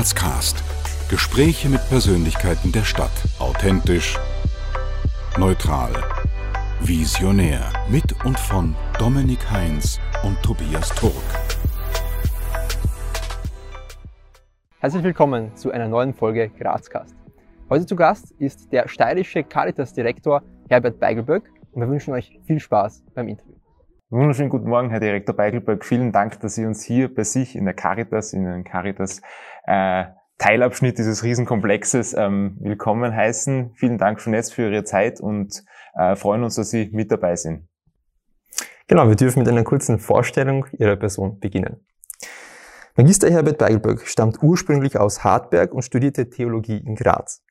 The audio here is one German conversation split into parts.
Grazcast. Gespräche mit Persönlichkeiten der Stadt. Authentisch, neutral, visionär. Mit und von Dominik Heinz und Tobias Turk. Herzlich willkommen zu einer neuen Folge Grazcast. Heute zu Gast ist der steirische Caritas-Direktor Herbert Beigelböck und wir wünschen euch viel Spaß beim Interview. Wunderschönen guten Morgen, Herr Direktor Beigelberg. Vielen Dank, dass Sie uns hier bei sich in der Caritas, in den Caritas äh, Teilabschnitt dieses Riesenkomplexes ähm, willkommen heißen. Vielen Dank schon jetzt für Ihre Zeit und äh, freuen uns, dass Sie mit dabei sind. Genau, wir dürfen mit einer kurzen Vorstellung Ihrer Person beginnen. Magister Herbert Beigelberg stammt ursprünglich aus Hartberg und studierte Theologie in Graz.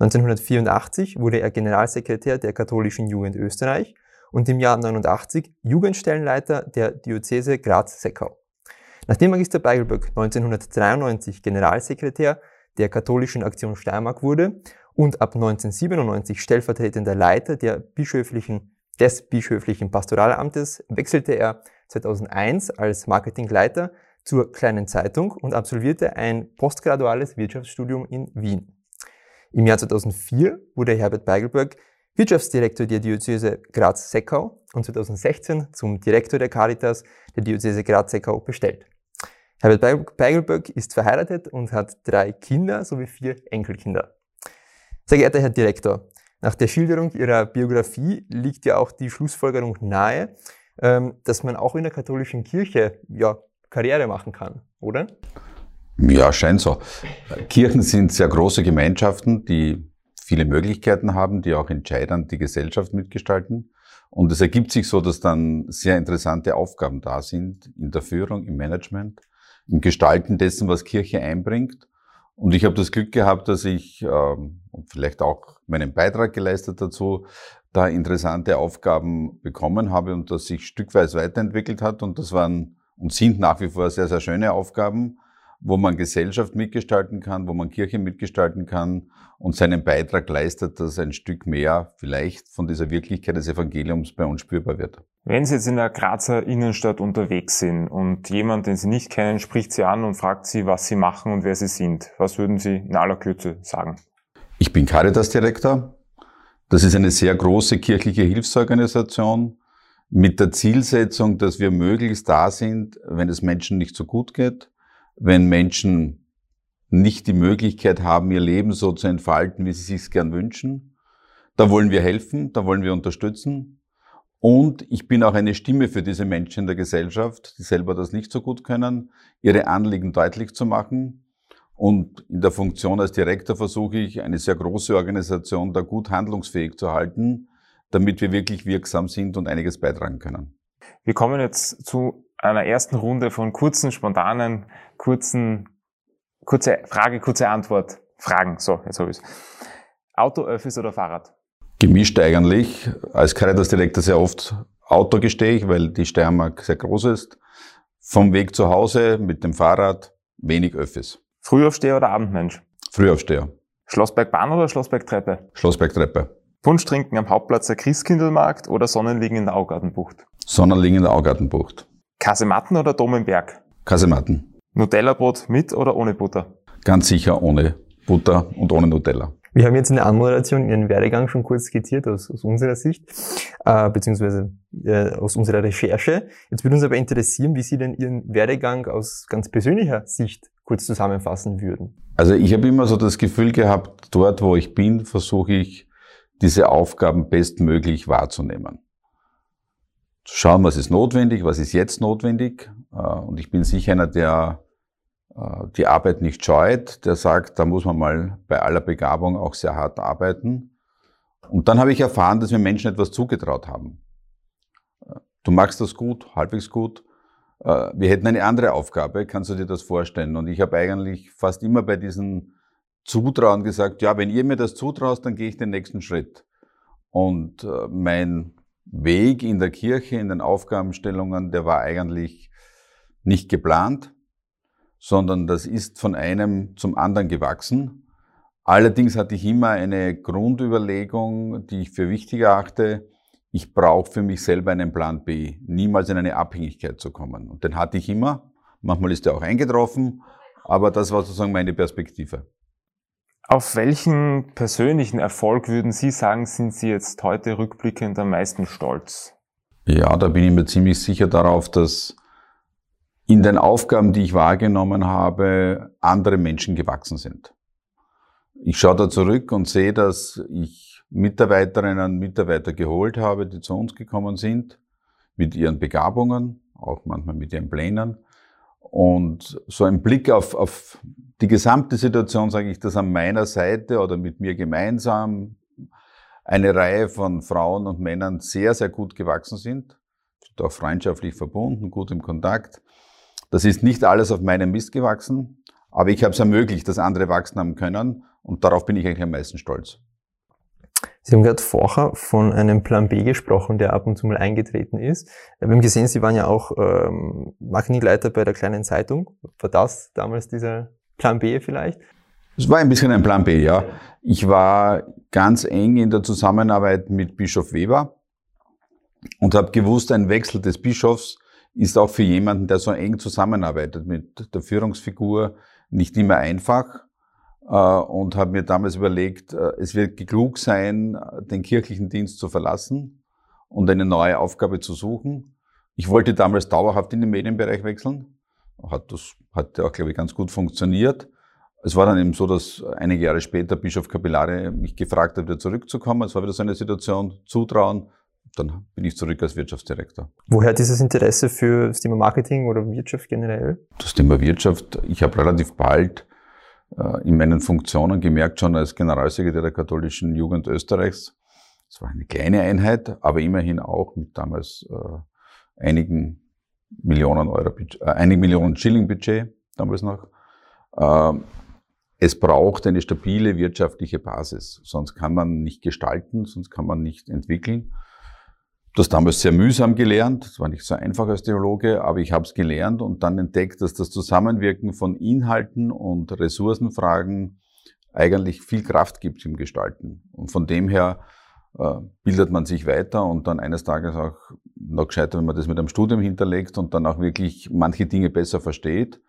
1984 wurde er Generalsekretär der Katholischen Jugend Österreich und im Jahr 89 Jugendstellenleiter der Diözese Graz-Seckau. Nachdem Magister Beigelböck 1993 Generalsekretär der Katholischen Aktion Steiermark wurde und ab 1997 stellvertretender Leiter der bischöflichen, des bischöflichen Pastoralamtes, wechselte er 2001 als Marketingleiter zur Kleinen Zeitung und absolvierte ein postgraduales Wirtschaftsstudium in Wien. Im Jahr 2004 wurde Herbert Beigelberg Wirtschaftsdirektor der Diözese Graz-Seckau und 2016 zum Direktor der Caritas der Diözese Graz-Seckau bestellt. Herbert Beigelböck ist verheiratet und hat drei Kinder sowie vier Enkelkinder. Sehr geehrter Herr Direktor, nach der Schilderung Ihrer Biografie liegt ja auch die Schlussfolgerung nahe, ähm, dass man auch in der katholischen Kirche ja, Karriere machen kann, oder? Ja, scheint so. Kirchen sind sehr große Gemeinschaften, die viele Möglichkeiten haben, die auch entscheidend die Gesellschaft mitgestalten. Und es ergibt sich so, dass dann sehr interessante Aufgaben da sind in der Führung, im Management, im Gestalten dessen, was Kirche einbringt. Und ich habe das Glück gehabt, dass ich ähm, vielleicht auch meinen Beitrag geleistet dazu, da interessante Aufgaben bekommen habe und das sich stückweise weiterentwickelt hat. Und das waren und sind nach wie vor sehr, sehr schöne Aufgaben wo man Gesellschaft mitgestalten kann, wo man Kirche mitgestalten kann und seinen Beitrag leistet, dass ein Stück mehr vielleicht von dieser Wirklichkeit des Evangeliums bei uns spürbar wird. Wenn Sie jetzt in der Grazer Innenstadt unterwegs sind und jemand, den Sie nicht kennen, spricht Sie an und fragt Sie, was Sie machen und wer Sie sind, was würden Sie in aller Kürze sagen? Ich bin Caritas-Direktor. Das ist eine sehr große kirchliche Hilfsorganisation mit der Zielsetzung, dass wir möglichst da sind, wenn es Menschen nicht so gut geht, wenn Menschen nicht die Möglichkeit haben, ihr Leben so zu entfalten, wie sie sich gern wünschen. Da wollen wir helfen, da wollen wir unterstützen. Und ich bin auch eine Stimme für diese Menschen in der Gesellschaft, die selber das nicht so gut können, ihre Anliegen deutlich zu machen. Und in der Funktion als Direktor versuche ich, eine sehr große Organisation da gut handlungsfähig zu halten, damit wir wirklich wirksam sind und einiges beitragen können. Wir kommen jetzt zu einer ersten Runde von kurzen, spontanen, kurzen, kurze Frage, kurze Antwort, Fragen. So, jetzt habe ich es. Auto, Öffis oder Fahrrad? Gemischt eigentlich. Als Caritas-Direktor sehr oft Auto gestehe ich, weil die Steiermark sehr groß ist. Vom Weg zu Hause mit dem Fahrrad wenig Öffis. Frühaufsteher oder Abendmensch? Frühaufsteher. Schlossbergbahn oder Schlossbergtreppe? Schlossbergtreppe. Punsch trinken am Hauptplatz der Christkindlmarkt oder Sonnenliegen in der Augartenbucht? Sonnenliegen in der Augartenbucht. Kasematten oder Dom im Berg? Kasematten. Nutella-Brot mit oder ohne Butter? Ganz sicher ohne Butter und ohne Nutella. Wir haben jetzt in der Anmoderation Ihren Werdegang schon kurz skizziert aus, aus unserer Sicht, äh, beziehungsweise äh, aus unserer Recherche. Jetzt würde uns aber interessieren, wie Sie denn Ihren Werdegang aus ganz persönlicher Sicht kurz zusammenfassen würden. Also ich habe immer so das Gefühl gehabt, dort wo ich bin, versuche ich diese Aufgaben bestmöglich wahrzunehmen zu schauen, was ist notwendig, was ist jetzt notwendig. Äh, und ich bin sicher einer, der die Arbeit nicht scheut, der sagt, da muss man mal bei aller Begabung auch sehr hart arbeiten. Und dann habe ich erfahren, dass wir Menschen etwas zugetraut haben. Äh, du magst das gut, halbwegs gut. Wir hätten eine andere Aufgabe, kannst du dir das vorstellen? Und ich habe eigentlich fast immer bei diesen Zutrauen gesagt, ja, wenn ihr mir das zutraust, dann gehe ich den nächsten Schritt. Und mein Weg in der Kirche, in den Aufgabenstellungen, der war eigentlich nicht geplant, sondern das ist von einem zum anderen gewachsen. Allerdings hatte ich immer eine Grundüberlegung, die ich für wichtig erachte. Ich brauche für mich selber einen Plan B, niemals in eine Abhängigkeit zu kommen. Und den hatte ich immer. Manchmal ist er auch eingetroffen, Aber das war sozusagen meine Perspektive. Auf welchen persönlichen Erfolg würden Sie sagen, sind Sie jetzt heute rückblickend am meisten stolz? Ja, da bin ich mir ziemlich sicher darauf, dass in den Aufgaben, die ich wahrgenommen habe, andere Menschen gewachsen sind. Ich schaue da zurück und sehe, dass ich Mitarbeiterinnen und Mitarbeiter geholt habe, die zu uns gekommen sind, mit ihren Begabungen, auch manchmal mit ihren Plänen. Und so ein Blick auf, auf die gesamte Situation, sage ich, dass an meiner Seite oder mit mir gemeinsam eine Reihe von Frauen und Männern sehr, sehr gut gewachsen sind, sind auch freundschaftlich verbunden, gut im Kontakt. Das ist nicht alles auf meinem Mist gewachsen, aber ich habe es ermöglicht, dass andere wachsen haben können und darauf bin ich eigentlich am meisten stolz. Sie haben gerade vorher von einem Plan B gesprochen, der ab und zu mal eingetreten ist. Wir haben gesehen, Sie waren ja auch ähm, Marketingleiter bei der kleinen Zeitung. War das damals dieser Plan B vielleicht? Es war ein bisschen ein Plan B, ja. Ich war ganz eng in der Zusammenarbeit mit Bischof Weber und habe gewusst, ein Wechsel des Bischofs ist auch für jemanden, der so eng zusammenarbeitet mit der Führungsfigur, nicht immer einfach. Äh, und habe mir damals überlegt, äh, es wird klug sein, den kirchlichen Dienst zu verlassen und eine neue Aufgabe zu suchen. Ich wollte damals dauerhaft in den Medienbereich wechseln. Hat das hat auch, glaube ich, ganz gut funktioniert. Es war dann eben so, dass einige Jahre später Bischof Capillare mich gefragt hat, wieder zurückzukommen. Es war wieder so eine Situation, Zutrauen. Dann bin ich zurück als Wirtschaftsdirektor. Woher dieses Interesse für das Thema Marketing oder Wirtschaft generell? Das Thema Wirtschaft, ich habe relativ bald äh, in meinen Funktionen gemerkt, schon als Generalsekretär der katholischen Jugend Österreichs. Es war eine kleine Einheit, aber immerhin auch mit damals äh, einigen Millionen Euro, äh, einigen Millionen Schilling Budget damals noch. Äh, es braucht eine stabile wirtschaftliche Basis, sonst kann man nicht gestalten, sonst kann man nicht entwickeln. Das damals sehr mühsam gelernt, das war nicht so einfach als Theologe, aber ich habe es gelernt und dann entdeckt, dass das Zusammenwirken von Inhalten und Ressourcenfragen eigentlich viel Kraft gibt im Gestalten. Und von dem her äh, bildet man sich weiter und dann eines Tages auch noch gescheiter, wenn man das mit einem Studium hinterlegt und dann auch wirklich manche Dinge besser versteht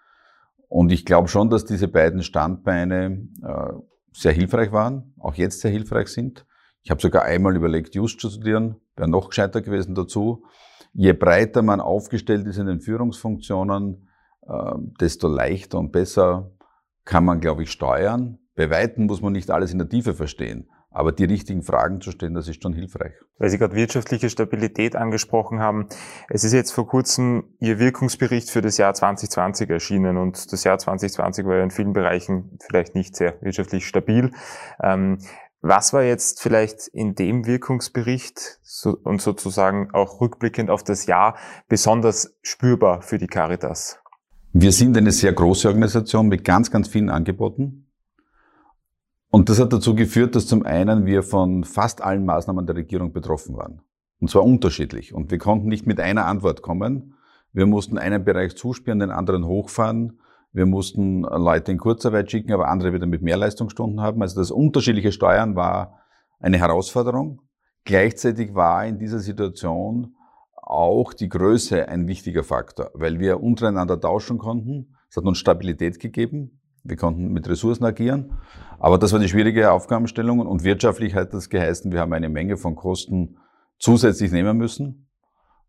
und ich glaube schon, dass diese beiden Standbeine äh, sehr hilfreich waren, auch jetzt sehr hilfreich sind. Ich habe sogar einmal überlegt, Just zu studieren, wäre noch gescheiter gewesen dazu. Je breiter man aufgestellt ist in den Führungsfunktionen, äh, desto leichter und besser kann man, glaube ich, steuern. Bei Weitem muss man nicht alles in der Tiefe verstehen. Aber die richtigen Fragen zu stellen, das ist schon hilfreich. Weil Sie gerade wirtschaftliche Stabilität angesprochen haben. Es ist jetzt vor kurzem Ihr Wirkungsbericht für das Jahr 2020 erschienen und das Jahr 2020 war ja in vielen Bereichen vielleicht nicht sehr wirtschaftlich stabil. Ähm, was war jetzt vielleicht in dem Wirkungsbericht so, und sozusagen auch rückblickend auf das Jahr besonders spürbar für die Caritas? Wir sind eine sehr große Organisation mit ganz, ganz vielen Angeboten. Und das hat dazu geführt, dass zum einen wir von fast allen Maßnahmen der Regierung betroffen waren. Und zwar unterschiedlich. Und wir konnten nicht mit einer Antwort kommen. Wir mussten einen Bereich zuspielen, den anderen hochfahren. Wir mussten Leute in Kurzarbeit schicken, aber andere wieder mit mehr Leistungsstunden haben. Also das unterschiedliche Steuern war eine Herausforderung. Gleichzeitig war in dieser Situation auch die Größe ein wichtiger Faktor, weil wir untereinander tauschen konnten. Es hat uns Stabilität gegeben. Wir konnten mit Ressourcen agieren. Aber das war die schwierige Aufgabenstellung und wirtschaftlich hat das geheißen, wir haben eine Menge von Kosten zusätzlich nehmen müssen.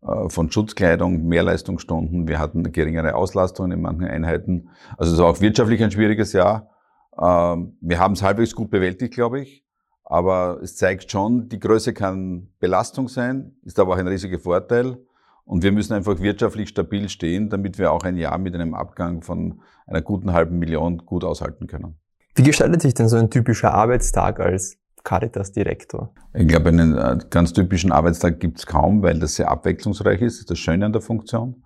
Äh, von Schutzkleidung, Mehrleistungsstunden. Wir hatten geringere Auslastungen in manchen Einheiten. Also es war auch wirtschaftlich ein schwieriges Jahr. Ähm, wir haben es halbwegs gut bewältigt, glaube ich. Aber es zeigt schon, die Größe kann Belastung sein, ist aber auch ein riesiger Vorteil. Und wir müssen einfach wirtschaftlich stabil stehen, damit wir auch ein Jahr mit einem Abgang von einer guten halben Million gut aushalten können. Wie gestaltet sich denn so ein typischer Arbeitstag als Caritas-Direktor? Ich glaube, einen äh, ganz typischen Arbeitstag gibt es kaum, weil das sehr abwechslungsreich ist. Das ist das Schöne an der Funktion.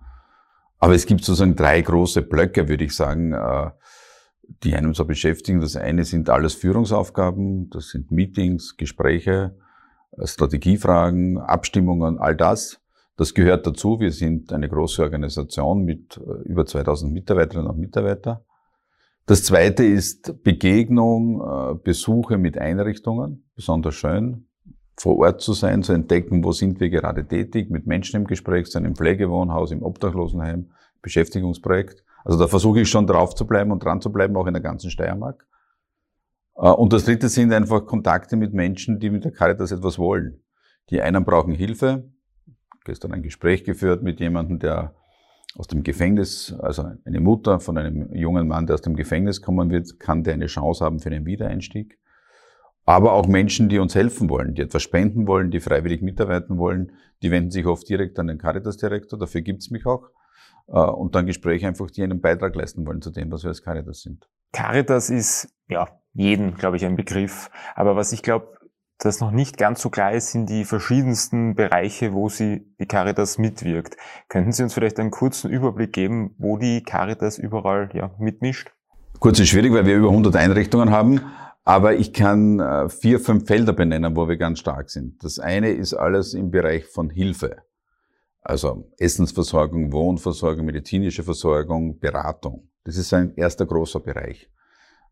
Aber es gibt sozusagen drei große Blöcke, würde ich sagen, äh, die einem so beschäftigen. Das eine sind alles Führungsaufgaben, das sind Meetings, Gespräche, äh, Strategiefragen, Abstimmungen, all das. Das gehört dazu. Wir sind eine große Organisation mit über 2000 Mitarbeiterinnen und Mitarbeitern. Das zweite ist Begegnung, äh, Besuche mit Einrichtungen, besonders schön, vor Ort zu sein, zu entdecken, wo sind wir gerade tätig, mit Menschen im Gespräch sein, im Pflegewohnhaus, im Obdachlosenheim, Beschäftigungsprojekt. Also da versuche ich schon drauf zu bleiben und dran zu bleiben, auch in der ganzen Steiermark. Äh, und das dritte sind einfach Kontakte mit Menschen, die mit der Caritas etwas wollen. Die einen brauchen Hilfe. Gestern ein Gespräch geführt mit jemandem, der aus dem Gefängnis, also eine Mutter von einem jungen Mann, der aus dem Gefängnis kommen wird, kann der eine Chance haben für einen Wiedereinstieg. Aber auch Menschen, die uns helfen wollen, die etwas spenden wollen, die freiwillig mitarbeiten wollen, die wenden sich oft direkt an den Caritas-Direktor, dafür gibt's mich auch. Äh, und dann Gespräche einfach, die einen Beitrag leisten wollen zu dem, was wir als Caritas sind. Caritas ist, ja, jeden, glaube ich, ein Begriff. Aber was ich glaube, das noch nicht ganz so klar ist, sind die verschiedensten Bereiche, wo sie die Caritas mitwirkt. Könnten Sie uns vielleicht einen kurzen Überblick geben, wo die Caritas überall ja, mitmischt? Kurz ist schwierig, weil wir über 100 Einrichtungen haben. Aber ich kann äh, vier, fünf Felder benennen, wo wir ganz stark sind. Das eine ist alles im Bereich von Hilfe. Also Essensversorgung, Wohnversorgung, medizinische Versorgung, Beratung. Das ist ein erster großer Bereich.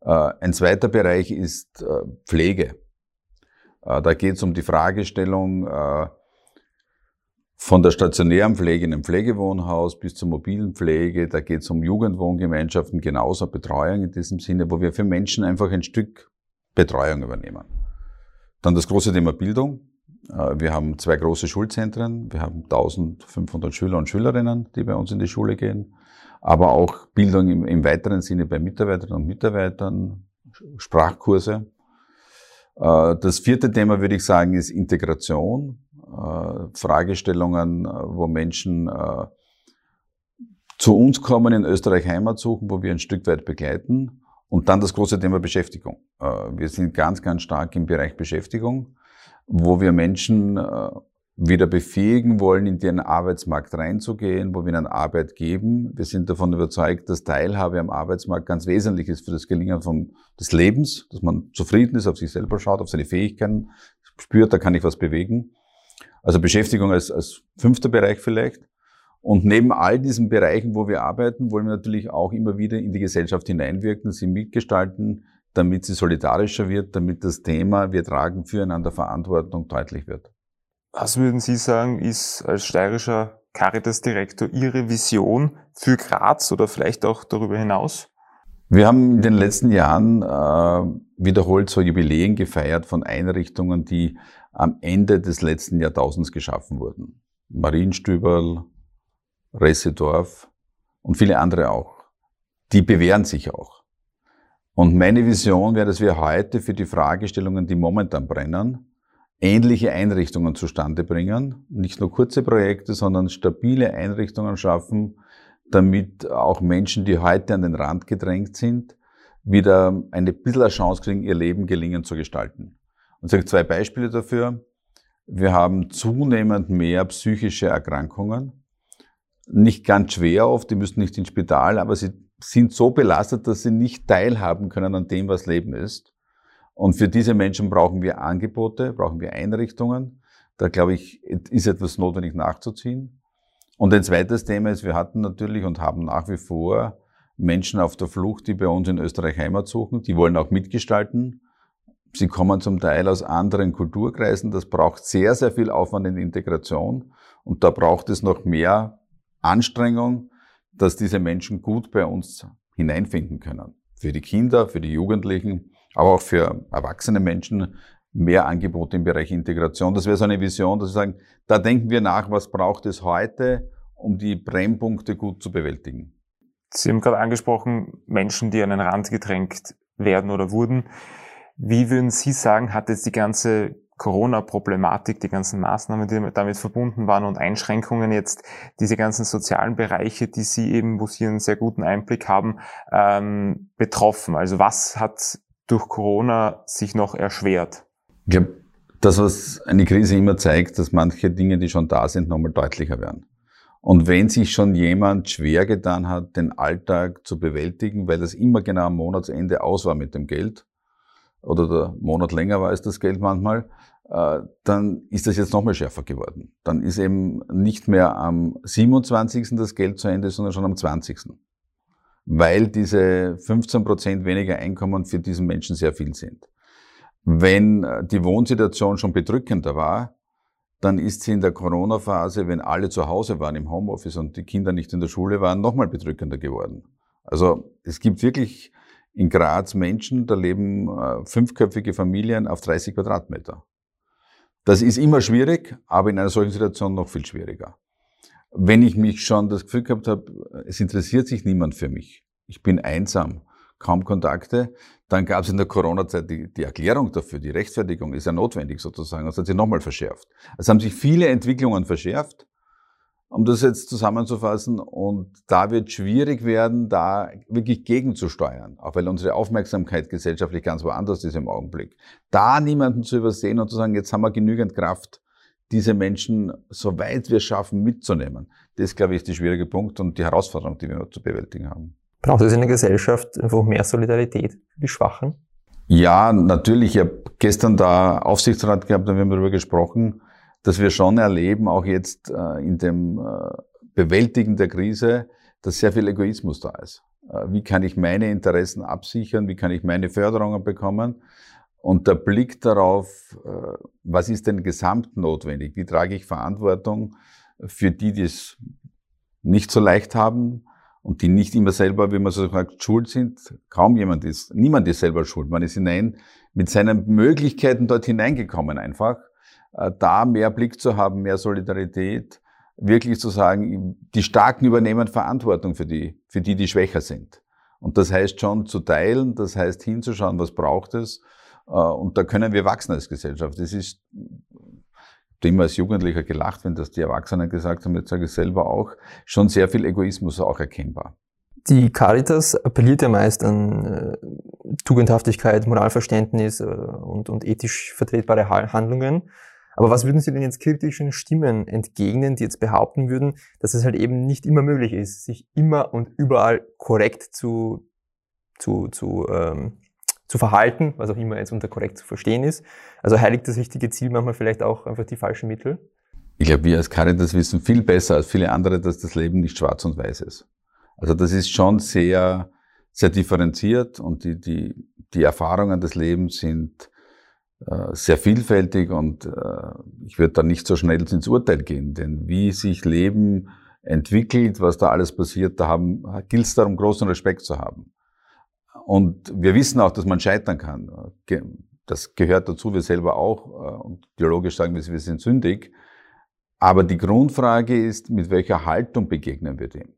Äh, ein zweiter Bereich ist äh, Pflege. Äh, da geht es um die Fragestellung von der stationären Pflege in einem Pflegewohnhaus bis zur mobilen Pflege. Da geht es um Jugendwohngemeinschaften, genauso Betreuung in diesem Sinne, wo wir für Menschen einfach ein Stück Betreuung übernehmen. Dann das große Thema Bildung. Wir haben zwei große Schulzentren. Wir haben 1500 Schüler und Schülerinnen, die bei uns in die Schule gehen aber auch Bildung im, im weiteren Sinne bei Mitarbeiterinnen und Mitarbeitern, Sprachkurse. Äh, das vierte Thema würde ich sagen ist Integration, äh, Fragestellungen, äh, wo Menschen zu uns kommen, in Österreich Heimat suchen, wo wir ein Stück weit begleiten. Und dann das große Thema Beschäftigung. Wir sind ganz, ganz stark im Bereich Beschäftigung, wo wir Menschen wieder befähigen wollen, in den Arbeitsmarkt reinzugehen, wo wir ihnen Arbeit geben. Wir sind davon überzeugt, dass Teilhabe am Arbeitsmarkt ganz wesentlich ist für das Gelingen vom, des Lebens, dass man zufrieden ist, auf sich selber schaut, auf seine Fähigkeiten, spürt, da kann ich was bewegen. Also Beschäftigung als, als fünfter Bereich vielleicht. Und neben all diesen Bereichen, wo wir arbeiten, wollen wir natürlich auch immer wieder in die Gesellschaft hineinwirken, sie mitgestalten, damit sie solidarischer wird, damit das Thema, wir tragen füreinander Verantwortung deutlich wird. Was würden Sie sagen, ist als steirischer Caritas-Direktor Ihre Vision für Graz oder vielleicht auch darüber hinaus? Wir haben in den letzten Jahren äh, wiederholt so Jubiläen gefeiert von Einrichtungen, die am Ende des letzten Jahrtausends geschaffen wurden. Marienstüberl, Ressedorf und viele andere auch. Die bewähren sich auch. Und meine Vision wäre, dass wir heute für die Fragestellungen, die momentan brennen, ähnliche Einrichtungen zustande bringen. Nicht nur kurze Projekte, sondern stabile Einrichtungen schaffen, damit auch Menschen, die heute an den Rand gedrängt sind, wieder eine bisschen Chance kriegen, ihr Leben gelingen zu gestalten. Und ich sage zwei Beispiele dafür. Wir haben zunehmend mehr psychische Erkrankungen. Nicht ganz schwer oft, die müssen nicht ins Spital, aber sie sind so belastet, dass sie nicht teilhaben können an dem, was Leben ist. Und für diese Menschen brauchen wir Angebote, brauchen wir Einrichtungen. Da glaube ich, ist etwas notwendig nachzuziehen. Und ein zweites Thema ist, wir hatten natürlich und haben nach wie vor Menschen auf der Flucht, die bei uns in Österreich Heimat suchen. Die wollen auch mitgestalten. Sie kommen zum Teil aus anderen Kulturkreisen. Das braucht sehr, sehr viel Aufwand in Integration. Und da braucht es noch mehr Anstrengung, dass diese Menschen gut bei uns hineinfinden können. Für die Kinder, für die Jugendlichen aber auch für erwachsene Menschen mehr Angebote im Bereich Integration. Das wäre so eine Vision, dass wir sagen, da denken wir nach, was braucht es heute, um die Brennpunkte gut zu bewältigen. Sie haben gerade angesprochen, Menschen, die an den Rand gedrängt werden oder wurden. Wie würden Sie sagen, hat jetzt die ganze Corona-Problematik, die ganzen Maßnahmen, die damit verbunden waren und Einschränkungen jetzt, diese ganzen sozialen Bereiche, die Sie eben, wo Sie einen sehr guten Einblick haben, ähm, betroffen? Also was hat durch Corona sich noch erschwert? Ich glaube, das, was eine Krise immer zeigt, dass manche Dinge, die schon da sind, nochmal deutlicher werden. Und wenn sich schon jemand schwer getan hat, den Alltag zu bewältigen, weil das immer genau am Monatsende aus war mit dem Geld, oder der Monat länger war als das Geld manchmal, äh, dann ist das jetzt nochmal schärfer geworden. Dann ist eben nicht mehr am 27. das Geld zu Ende, sondern schon am 20 weil diese 15 Prozent weniger Einkommen für diesen Menschen sehr viel sind. Wenn äh, die Wohnsituation schon bedrückender war, dann ist sie in der Corona-Phase, wenn alle zu Hause waren im Homeoffice und die Kinder nicht in der Schule waren, nochmal bedrückender geworden. Also es gibt wirklich in Graz Menschen, da leben äh, fünfköpfige Familien auf 30 Quadratmeter. Das ist immer schwierig, aber in einer solchen Situation noch viel schwieriger. Wenn ich mich schon das Gefühl gehabt habe, es interessiert sich niemand für mich, ich bin einsam, kaum Kontakte, dann gab es in der Corona-Zeit die, die, Erklärung dafür, die Rechtfertigung ist ja notwendig sozusagen, das hat sich nochmal verschärft. Es haben sich viele Entwicklungen verschärft um das jetzt zusammenzufassen. Und da wird schwierig werden, da wirklich gegenzusteuern, auch weil unsere Aufmerksamkeit gesellschaftlich ganz woanders ist im Augenblick. Da niemanden zu übersehen und zu sagen, jetzt haben wir genügend Kraft, diese Menschen, soweit wir es schaffen, mitzunehmen. Das, glaube ich, ist der schwierige Punkt und die Herausforderung, die wir zu bewältigen haben. Braucht es in der Gesellschaft einfach mehr Solidarität für die Schwachen? Ja, natürlich. Ich habe gestern da Aufsichtsrat gehabt, da haben wir darüber gesprochen dass wir schon erleben, auch jetzt äh, in dem äh, Bewältigen der Krise, dass sehr viel Egoismus da ist. Äh, wie kann ich meine Interessen absichern? Wie kann ich meine Förderungen bekommen? Und der Blick darauf, äh, was ist denn gesamt notwendig? Wie trage ich Verantwortung für die, die es nicht so leicht haben und die nicht immer selber, wie man so sagt, schuld sind? Kaum jemand ist, niemand ist selber schuld. Man ist hinein mit seinen Möglichkeiten dort hineingekommen einfach. Äh, da mehr Blick zu haben, mehr Solidarität, wirklich zu sagen, die Starken übernehmen Verantwortung für die, für die, die schwächer sind. Und das heißt schon zu teilen, das heißt hinzuschauen, was braucht es. Äh, und da können wir wachsen als Gesellschaft. Das ist immer als Jugendlicher gelacht, wenn das die Erwachsenen gesagt haben, jetzt sage ich selber auch, schon sehr viel Egoismus auch erkennbar. Die Caritas appelliert ja meist an äh, Tugendhaftigkeit, Moralverständnis äh, und, und ethisch vertretbare Handlungen. Aber was würden Sie denn jetzt kritischen Stimmen entgegnen, die jetzt behaupten würden, dass es halt eben nicht immer möglich ist, sich immer und überall korrekt zu, zu, zu, ähm, zu verhalten, was auch immer jetzt unter korrekt zu verstehen ist. Also heiligt das richtige Ziel manchmal vielleicht auch einfach die falschen Mittel? Ich glaube, wir als Caritas wissen viel besser als viele andere, dass das Leben nicht schwarz und weiß ist. Also das ist schon sehr, sehr differenziert und die, die, die Erfahrungen des Lebens sind äh, sehr vielfältig und äh, ich würde da nicht so schnell ins Urteil gehen, denn wie sich Leben entwickelt, was da alles passiert, da gilt es darum, großen Respekt zu haben. Und wir wissen auch, dass man scheitern kann. Das gehört dazu, wir selber auch. Äh, und theologisch sagen wir, wir sind sündig. Aber die Grundfrage ist, mit welcher Haltung begegnen wir dem?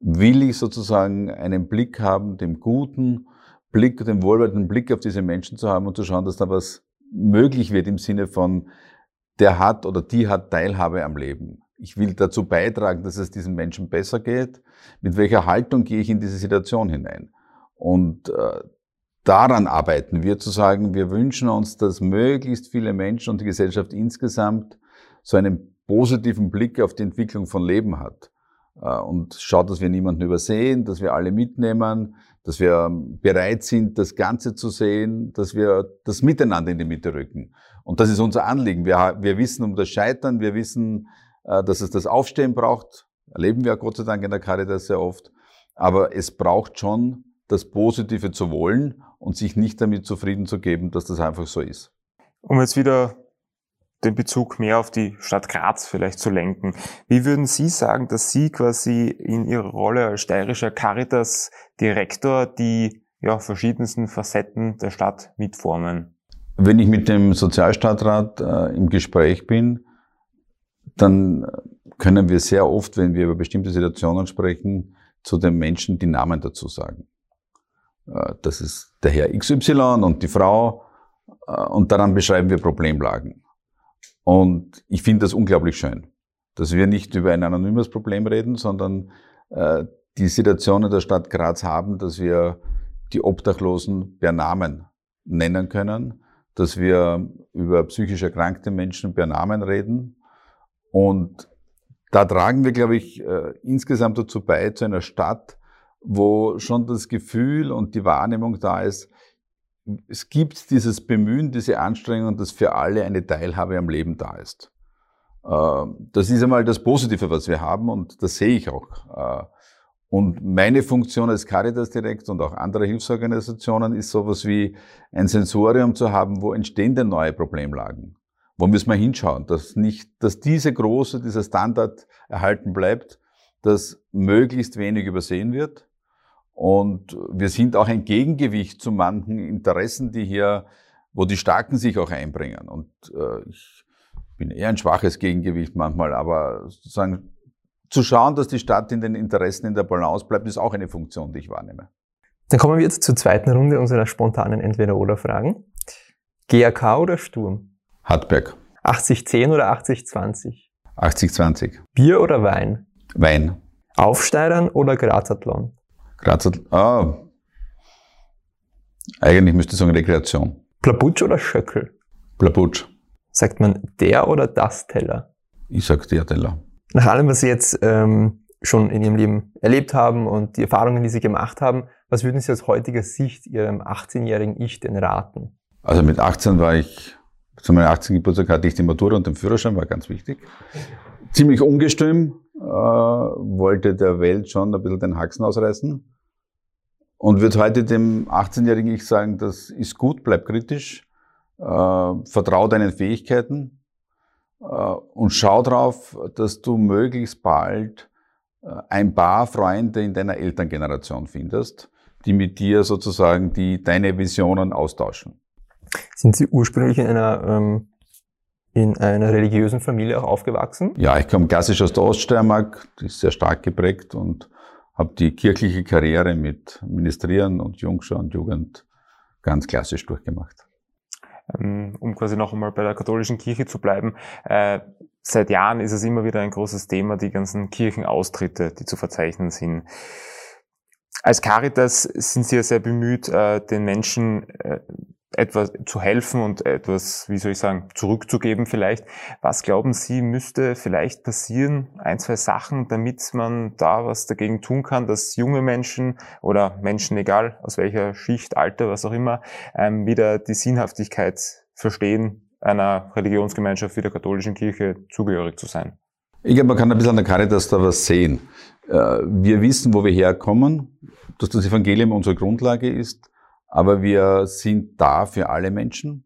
Will ich sozusagen einen Blick haben, dem guten Blick, den wohlwollenden Blick auf diese Menschen zu haben und zu schauen, dass da was möglich wird im Sinne von, der hat oder die hat Teilhabe am Leben. Ich will dazu beitragen, dass es diesen Menschen besser geht. Mit welcher Haltung gehe ich in diese Situation hinein? Und äh, daran arbeiten wir zu sagen, wir wünschen uns, dass möglichst viele Menschen und die Gesellschaft insgesamt so einen positiven Blick auf die Entwicklung von Leben hat. Äh, und schaut, dass wir niemanden übersehen, dass wir alle mitnehmen, dass wir bereit sind, das Ganze zu sehen, dass wir das Miteinander in die Mitte rücken. Und das ist unser Anliegen. Wir, wir wissen um das Scheitern, wir wissen, äh, dass es das Aufstehen braucht. Erleben wir Gott sei Dank in der Caritas sehr oft. Aber es braucht schon das Positive zu wollen und sich nicht damit zufrieden zu geben, dass das einfach so ist. Um jetzt wieder den Bezug mehr auf die Stadt Graz vielleicht zu lenken. Wie würden Sie sagen, dass Sie quasi in Ihrer Rolle als steirischer Caritas-Direktor die ja, verschiedensten Facetten der Stadt mitformen? Wenn ich mit dem Sozialstadtrat äh, im Gespräch bin, dann können wir sehr oft, wenn wir über bestimmte Situationen sprechen, zu den Menschen die Namen dazu sagen. Äh, das ist der Herr XY und die Frau äh, und daran beschreiben wir Problemlagen. Und ich finde das unglaublich schön, dass wir nicht über ein anonymes Problem reden, sondern äh, die Situation in der Stadt Graz haben, dass wir die Obdachlosen per Namen nennen können, dass wir über psychisch erkrankte Menschen per Namen reden. Und da tragen wir, glaube ich, insgesamt dazu bei, zu einer Stadt, wo schon das Gefühl und die Wahrnehmung da ist, es gibt dieses Bemühen, diese Anstrengung, dass für alle eine Teilhabe am Leben da ist. Ähm, das ist einmal das Positive, was wir haben und das sehe ich auch. Äh, und meine Funktion als Caritas direkt und auch andere Hilfsorganisationen ist sowas wie ein Sensorium zu haben, wo entstehen denn neue Problemlagen? Wo müssen wir hinschauen, dass nicht, dass diese große, dieser Standard erhalten bleibt, dass möglichst wenig übersehen wird Und wir sind auch ein Gegengewicht zu manchen Interessen, die hier, wo die Starken sich auch einbringen. Und äh, ich bin eher ein schwaches Gegengewicht manchmal, aber sozusagen zu schauen, dass die Stadt in den Interessen in der Balance bleibt, ist auch eine Funktion, die ich wahrnehme. Dann kommen wir jetzt zur zweiten Runde unserer spontanen Entweder-Oder-Fragen. GAK oder Sturm? Hartberg. 80-10 oder 80-20? 80-20. Bier oder Wein? Wein. Aufsteigern oder Grazathlon? Grazathlon. Ah. Eigentlich müsste ich sagen Rekreation. Plaputsch oder Schöckel? Plaputsch. Sagt man der oder das Teller? Ich sag der Teller. Nach allem, was Sie jetzt ähm, schon in Ihrem Leben erlebt haben und die Erfahrungen, die Sie gemacht haben, was würden Sie aus heutiger Sicht Ihrem 18-jährigen Ich denn raten? Also mit 18 war ich, zu meinem 18. Geburtstag hatte ich die Matura und den Führerschein, war ganz wichtig. Ziemlich ungestüm, äh, wollte der Welt schon ein bisschen den Haxen ausreißen. Und würde heute dem 18-jährigen Ich sagen, das ist gut, bleib kritisch, äh, vertrau deinen Fähigkeiten äh, und schau drauf, dass du möglichst bald äh, ein paar Freunde in deiner Elterngeneration findest, die mit dir sozusagen die, deine Visionen austauschen. Sind Sie ursprünglich in einer, ähm, in einer religiösen Familie auch aufgewachsen? Ja, ich komme klassisch aus der Oststeiermark, die ist sehr stark geprägt und habe die kirchliche Karriere mit Ministrieren und Jungschau und Jugend ganz klassisch durchgemacht. Ähm, um quasi noch einmal bei der katholischen Kirche zu bleiben. Äh, seit Jahren ist es immer wieder ein großes Thema, die ganzen Kirchenaustritte, die zu verzeichnen sind. Als Caritas sind Sie ja sehr bemüht, äh, den Menschen äh, etwas zu helfen und etwas, wie soll ich sagen, zurückzugeben vielleicht. Was glauben Sie, müsste vielleicht passieren, ein, zwei Sachen, damit man da was dagegen tun kann, dass junge Menschen oder Menschen, egal aus welcher Schicht, Alter, was auch immer, ähm, wieder die Sinnhaftigkeit verstehen, einer Religionsgemeinschaft wie der katholischen Kirche zugehörig zu sein? Ich glaube, man kann ein bisschen an der Caritas da was sehen. Äh, wir wissen, wo wir herkommen, dass das Evangelium unsere Grundlage ist aber wir sind da für alle Menschen.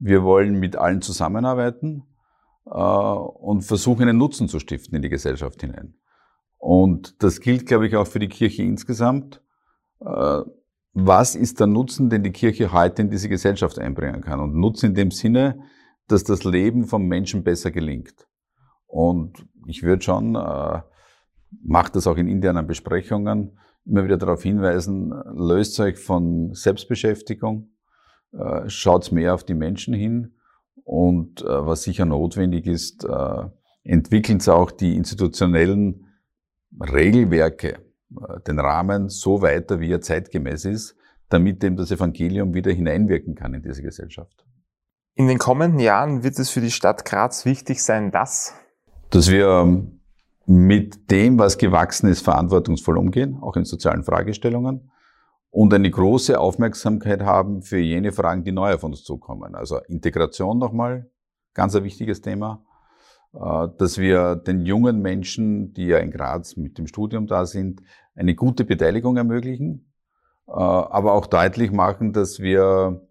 Wir wollen mit allen zusammenarbeiten äh, und versuchen, einen Nutzen zu stiften in die Gesellschaft hinein. Und das gilt, glaube ich, auch für die Kirche insgesamt. Äh, was ist der Nutzen, den die Kirche heute in diese Gesellschaft einbringen kann? Und Nutzen in dem Sinne, dass das Leben vom Menschen besser gelingt. Und ich würde schon, äh, macht das auch in internen Besprechungen, immer wieder darauf hinweisen, löst euch von Selbstbeschäftigung, äh, schaut mehr auf die Menschen hin und äh, was sicher notwendig ist, äh, entwickeln Sie auch die institutionellen Regelwerke, den Rahmen so weiter, wie er zeitgemäß ist, damit dem das Evangelium wieder hineinwirken kann in diese Gesellschaft. In den kommenden Jahren wird es für die Stadt Graz wichtig sein, dass dass wir ähm, mit dem, was gewachsen ist, verantwortungsvoll umgehen, auch in sozialen Fragestellungen und eine große Aufmerksamkeit haben für jene Fragen, die neu auf uns zukommen. Also Integration nochmal, ganz ein wichtiges Thema, äh, dass wir den jungen Menschen, die ja in Graz mit dem Studium da sind, eine gute Beteiligung ermöglichen, äh, aber auch deutlich machen, dass wir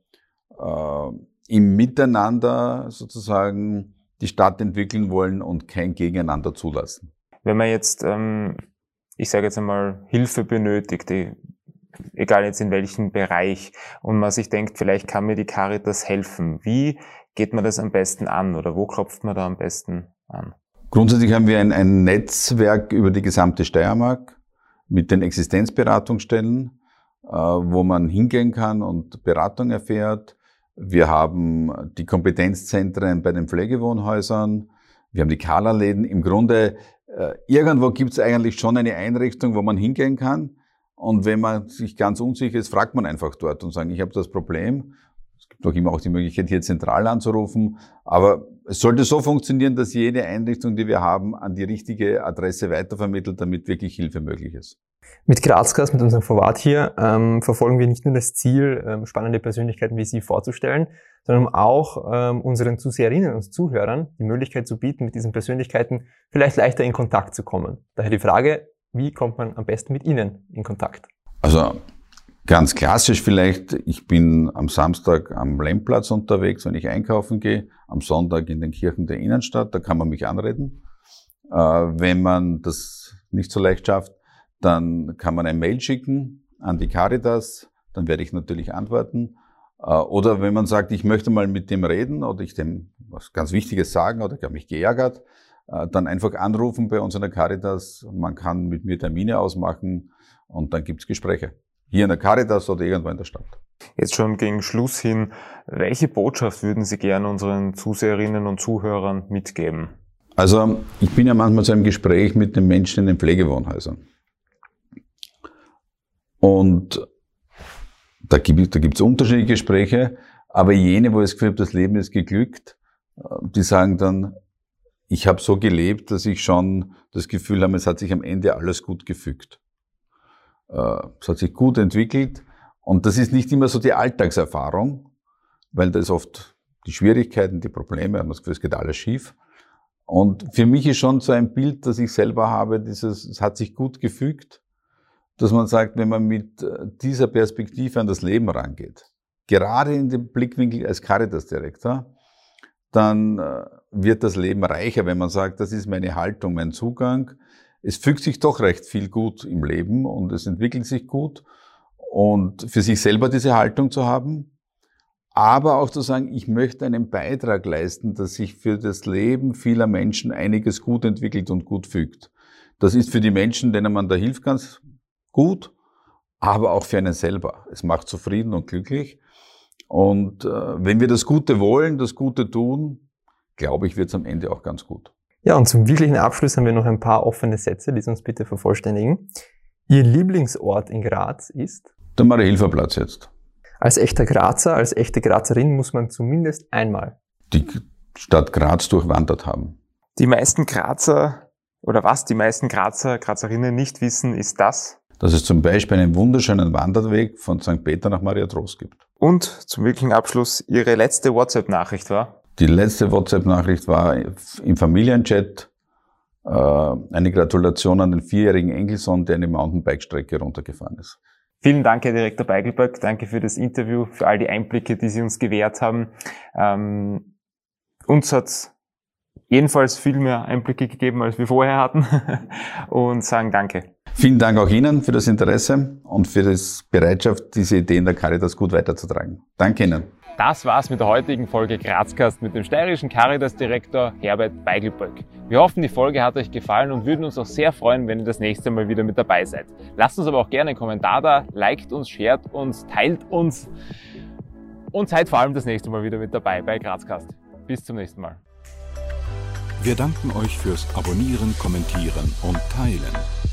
äh, im Miteinander sozusagen die Stadt entwickeln wollen und kein Gegeneinander zulassen. Wenn man jetzt, ähm, ich sage jetzt einmal, Hilfe benötigt, die, egal jetzt in welchem Bereich, und man sich denkt, vielleicht kann mir die Caritas helfen, wie geht man das am besten an oder wo klopft man da am besten an? Grundsätzlich haben wir ein, ein Netzwerk über die gesamte Steiermark mit den Existenzberatungsstellen, äh, wo man hingehen kann und Beratung erfährt. Wir haben die Kompetenzzentren bei den Pflegewohnhäusern. Wir haben die Kala-Läden. Im Grunde irgendwo gibt es eigentlich schon eine Einrichtung, wo man hingehen kann. Und wenn man sich ganz unsicher ist, fragt man einfach dort und sagt, ich habe das Problem. Es gibt auch immer auch die Möglichkeit, hier zentral anzurufen. Aber es sollte so funktionieren, dass jede Einrichtung, die wir haben, an die richtige Adresse weitervermittelt, damit wirklich Hilfe möglich ist. Mit Grazcast, mit unserem Format hier, ähm, verfolgen wir nicht nur das Ziel, ähm, spannende Persönlichkeiten wie Sie vorzustellen, sondern auch ähm, unseren Zuseherinnen und Zuhörern die Möglichkeit zu bieten, mit diesen Persönlichkeiten vielleicht leichter in Kontakt zu kommen. Daher die Frage, wie kommt man am besten mit Ihnen in Kontakt? Also ganz klassisch vielleicht, ich bin am Samstag am Lemmplatz unterwegs, wenn ich einkaufen gehe, am Sonntag in den Kirchen der Innenstadt, da kann man mich anreden. Äh, wenn man das nicht so leicht schafft, dann kann man ein Mail schicken an die Caritas, dann werde ich natürlich antworten. Äh, oder wenn man sagt, ich möchte mal mit dem reden oder ich dem was ganz Wichtiges sagen oder ich habe mich geärgert, äh, dann einfach anrufen bei uns in der Caritas. Man kann mit mir Termine ausmachen und dann gibt's Gespräche. Hier in der Caritas oder irgendwo in der Stadt. Jetzt schon gegen Schluss hin, welche Botschaft würden Sie gerne unseren Zuseherinnen und Zuhörern mitgeben? Also ich bin ja manchmal zu einem Gespräch mit den Menschen in den Pflegewohnhäusern. Und da gibt gibt's unterschiedliche Gespräche, aber jene, wo Gefühl habe, das Leben ist geglückt, äh, die sagen dann, ich habe so gelebt, dass ich schon das Gefühl habe, es hat sich am Ende alles gut gefügt. Äh, es hat sich gut entwickelt und das ist nicht immer so die Alltagserfahrung, weil da ist oft die Schwierigkeiten, die Probleme, man das Gefühl, es geht alles schief. Und für mich ist schon so ein Bild, das ich selber habe, dieses, es hat sich gut gefügt, dass man sagt, wenn man mit äh, dieser Perspektive an das Leben rangeht, gerade in dem Blickwinkel als Caritas-Direktor, dann äh, wird das Leben reicher, wenn man sagt, das ist meine Haltung, mein Zugang. Es fügt sich doch recht viel gut im Leben und es entwickelt sich gut. Und für sich selber diese Haltung zu haben, aber auch zu sagen, ich möchte einen Beitrag leisten, dass sich für das Leben vieler Menschen einiges gut entwickelt und gut fügt. Das ist für die Menschen, denen man da hilft, ganz gut, aber auch für einen selber. Es macht zufrieden und glücklich. Und äh, wenn wir das Gute wollen, das Gute tun, glaube ich, wird es am Ende auch ganz gut. Ja, und zum wirklichen Abschluss haben wir noch ein paar offene Sätze, die Sie uns bitte vervollständigen. Ihr Lieblingsort in Graz ist? Der Marie-Hilfer-Platz jetzt. Als echter Grazer, als echte Grazerin muss man zumindest einmal die Stadt Graz durchwandert haben. Die meisten Grazer oder was die meisten Grazer, Grazerinnen nicht wissen, ist das, dass es zum Beispiel einen wunderschönen Wanderweg von St. Peter nach Maria Trost gibt. Und zum wirklichen Abschluss Ihre letzte WhatsApp-Nachricht war? Die letzte WhatsApp-Nachricht war im Familienchat äh, eine Gratulation an den vierjährigen Enkelsohn, der eine Mountainbike-Strecke runtergefahren ist. Vielen Dank, Herr Direktor Beigelberg. Danke für das Interview, für all die Einblicke, die Sie uns gewährt haben. Ähm, uns hat jedenfalls viel mehr Einblicke gegeben, als wir vorher hatten. Und sagen Danke. Vielen Dank auch Ihnen für das Interesse und für die Bereitschaft, diese Ideen der Caritas gut weiterzutragen. Danke Ihnen. Das war's mit der heutigen Folge Grazcast mit dem steirischen Caritas-Direktor Herbert Beigelböck. Wir hoffen, die Folge hat euch gefallen und würden uns auch sehr freuen, wenn ihr das nächste Mal wieder mit dabei seid. Lasst uns aber auch gerne einen Kommentar da, liked uns, shared uns, teilt uns und seid vor allem das nächste Mal wieder mit dabei bei Grazcast. Bis zum nächsten Mal. Wir danken euch fürs Abonnieren, Kommentieren und Teilen.